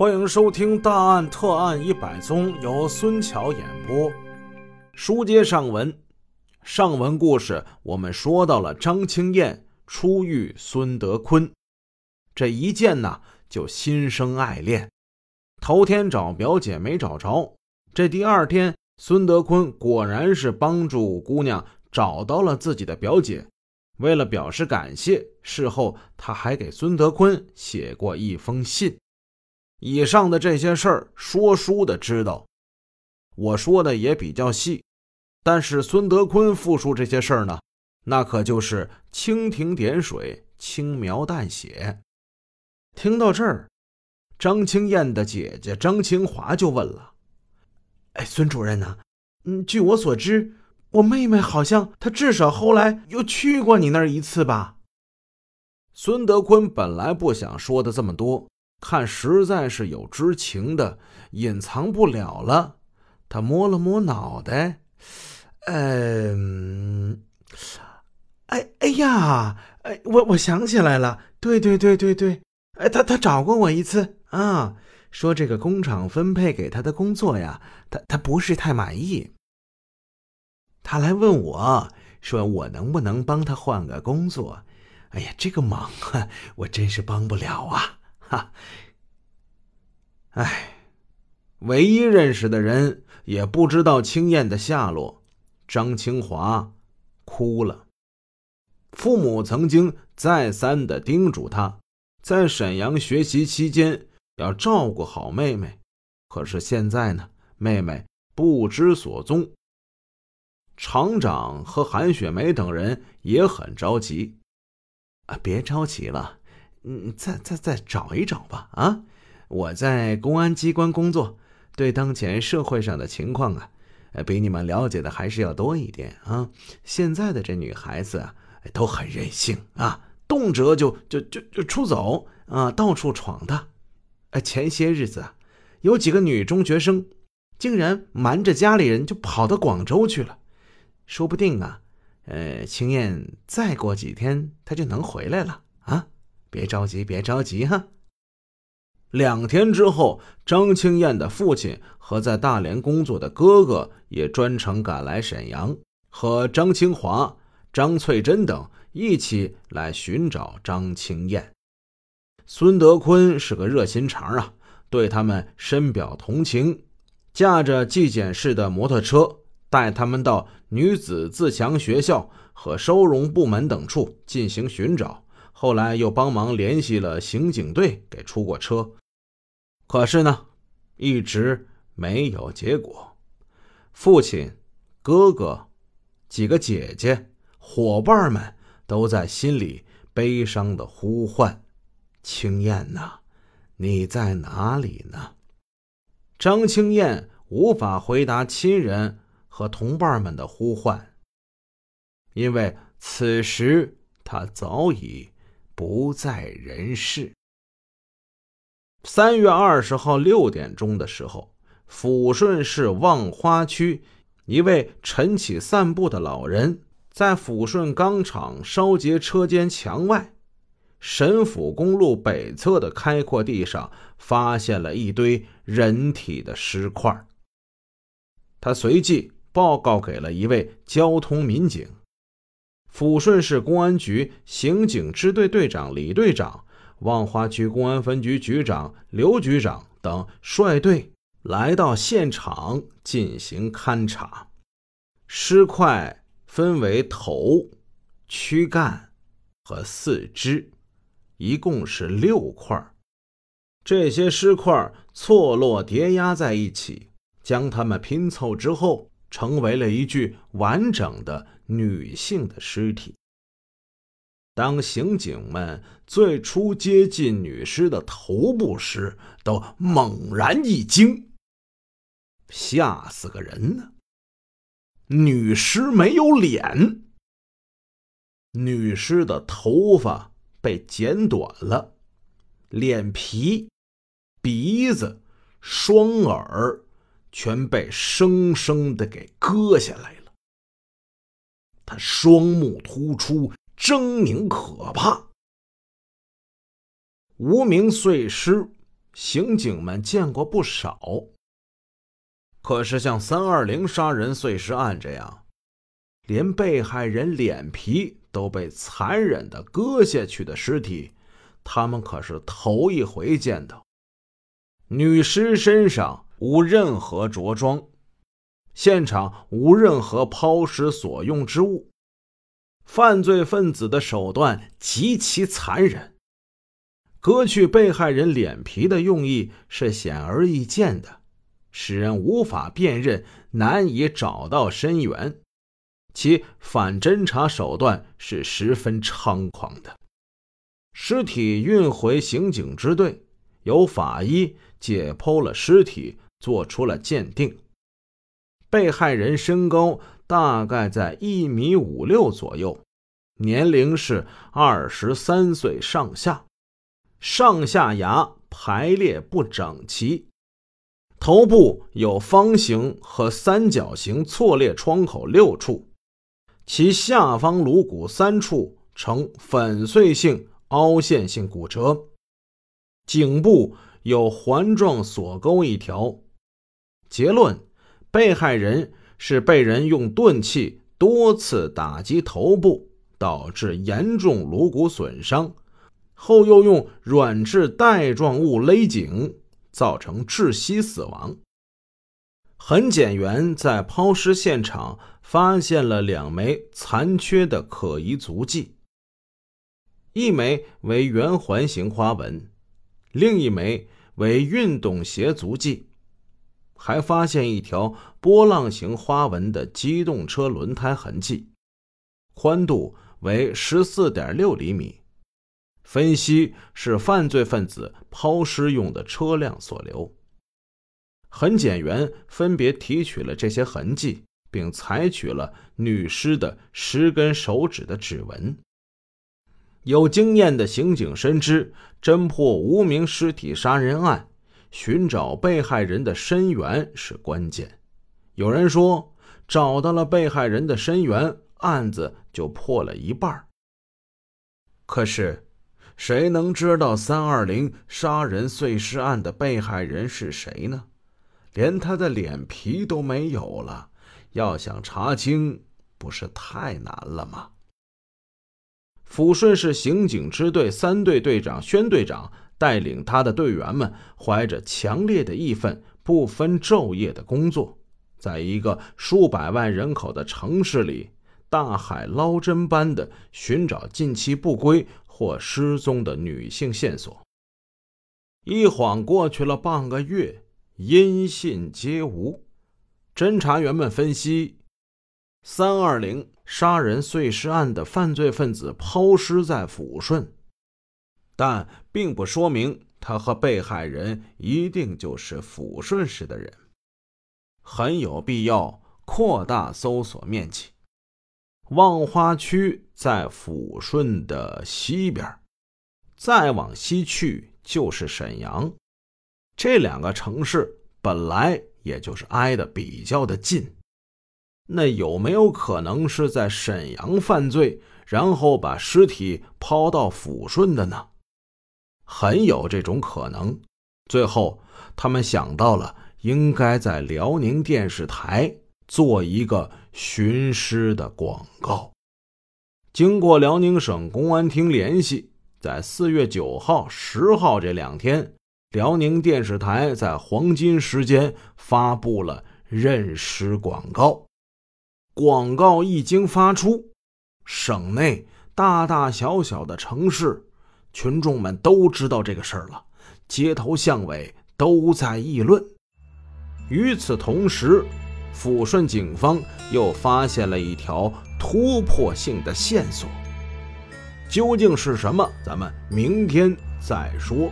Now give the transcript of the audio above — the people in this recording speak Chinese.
欢迎收听《大案特案一百宗》，由孙桥演播。书接上文，上文故事我们说到了张青燕初遇孙德坤，这一见呢就心生爱恋。头天找表姐没找着，这第二天孙德坤果然是帮助姑娘找到了自己的表姐。为了表示感谢，事后他还给孙德坤写过一封信。以上的这些事儿，说书的知道，我说的也比较细。但是孙德坤复述这些事儿呢，那可就是蜻蜓点水，轻描淡写。听到这儿，张青燕的姐姐张清华就问了：“哎，孙主任呢？嗯，据我所知。”我妹妹好像她至少后来又去过你那儿一次吧。孙德坤本来不想说的这么多，看实在是有知情的，隐藏不了了。他摸了摸脑袋，嗯，哎哎呀，哎，我我想起来了，对对对对对，哎，他他找过我一次啊，说这个工厂分配给他的工作呀，他他不是太满意。他来问我，说我能不能帮他换个工作？哎呀，这个忙啊，我真是帮不了啊！哈，哎，唯一认识的人也不知道青燕的下落。张清华哭了。父母曾经再三的叮嘱他，在沈阳学习期间要照顾好妹妹，可是现在呢，妹妹不知所踪。厂长和韩雪梅等人也很着急，啊，别着急了，嗯，再再再找一找吧。啊，我在公安机关工作，对当前社会上的情况啊，比你们了解的还是要多一点啊。现在的这女孩子啊，都很任性啊，动辄就就就就出走啊，到处闯的。哎，前些日子啊，有几个女中学生，竟然瞒着家里人就跑到广州去了。说不定啊，呃，青燕再过几天她就能回来了啊！别着急，别着急哈。两天之后，张青燕的父亲和在大连工作的哥哥也专程赶来沈阳，和张清华、张翠珍等一起来寻找张青燕。孙德坤是个热心肠啊，对他们深表同情，驾着纪检室的摩托车。带他们到女子自强学校和收容部门等处进行寻找，后来又帮忙联系了刑警队给出过车，可是呢，一直没有结果。父亲、哥哥、几个姐姐、伙伴们都在心里悲伤的呼唤：“青燕呐，你在哪里呢？”张青燕无法回答亲人。和同伴们的呼唤，因为此时他早已不在人世。三月二十号六点钟的时候，抚顺市望花区一位晨起散步的老人，在抚顺钢厂烧结车间墙外，沈府公路北侧的开阔地上，发现了一堆人体的尸块。他随即。报告给了一位交通民警，抚顺市公安局刑警支队队长李队长、望花区公安分局局长刘局长等率队来到现场进行勘查。尸块分为头、躯干和四肢，一共是六块。这些尸块错落叠压在一起，将它们拼凑之后。成为了一具完整的女性的尸体。当刑警们最初接近女尸的头部时，都猛然一惊，吓死个人呢！女尸没有脸，女尸的头发被剪短了，脸皮、鼻子、双耳。全被生生的给割下来了。他双目突出，狰狞可怕。无名碎尸刑警们见过不少。可是像三二零杀人碎尸案这样，连被害人脸皮都被残忍的割下去的尸体，他们可是头一回见到。女尸身上无任何着装，现场无任何抛尸所用之物。犯罪分子的手段极其残忍，割去被害人脸皮的用意是显而易见的，使人无法辨认，难以找到身源。其反侦查手段是十分猖狂的。尸体运回刑警支队，由法医解剖了尸体，做出了鉴定。被害人身高。大概在一米五六左右，年龄是二十三岁上下，上下牙排列不整齐，头部有方形和三角形错裂创口六处，其下方颅骨三处呈粉碎性凹陷性骨折，颈部有环状锁沟一条。结论：被害人。是被人用钝器多次打击头部，导致严重颅骨损伤，后又用软质带状物勒颈，造成窒息死亡。痕检员在抛尸现场发现了两枚残缺的可疑足迹，一枚为圆环形花纹，另一枚为运动鞋足迹。还发现一条波浪形花纹的机动车轮胎痕迹，宽度为十四点六厘米，分析是犯罪分子抛尸用的车辆所留。痕检员分别提取了这些痕迹，并采取了女尸的十根手指的指纹。有经验的刑警深知，侦破无名尸体杀人案。寻找被害人的身源是关键。有人说，找到了被害人的身源，案子就破了一半。可是，谁能知道三二零杀人碎尸案的被害人是谁呢？连他的脸皮都没有了，要想查清，不是太难了吗？抚顺市刑警支队三队队长宣队长。带领他的队员们，怀着强烈的义愤，不分昼夜的工作，在一个数百万人口的城市里，大海捞针般的寻找近期不归或失踪的女性线索。一晃过去了半个月，音信皆无。侦查员们分析，三二零杀人碎尸案的犯罪分子抛尸在抚顺。但并不说明他和被害人一定就是抚顺市的人，很有必要扩大搜索面积。望花区在抚顺的西边，再往西去就是沈阳，这两个城市本来也就是挨得比较的近。那有没有可能是在沈阳犯罪，然后把尸体抛到抚顺的呢？很有这种可能。最后，他们想到了应该在辽宁电视台做一个寻尸的广告。经过辽宁省公安厅联系，在四月九号、十号这两天，辽宁电视台在黄金时间发布了认尸广告。广告一经发出，省内大大小小的城市。群众们都知道这个事儿了，街头巷尾都在议论。与此同时，抚顺警方又发现了一条突破性的线索，究竟是什么？咱们明天再说。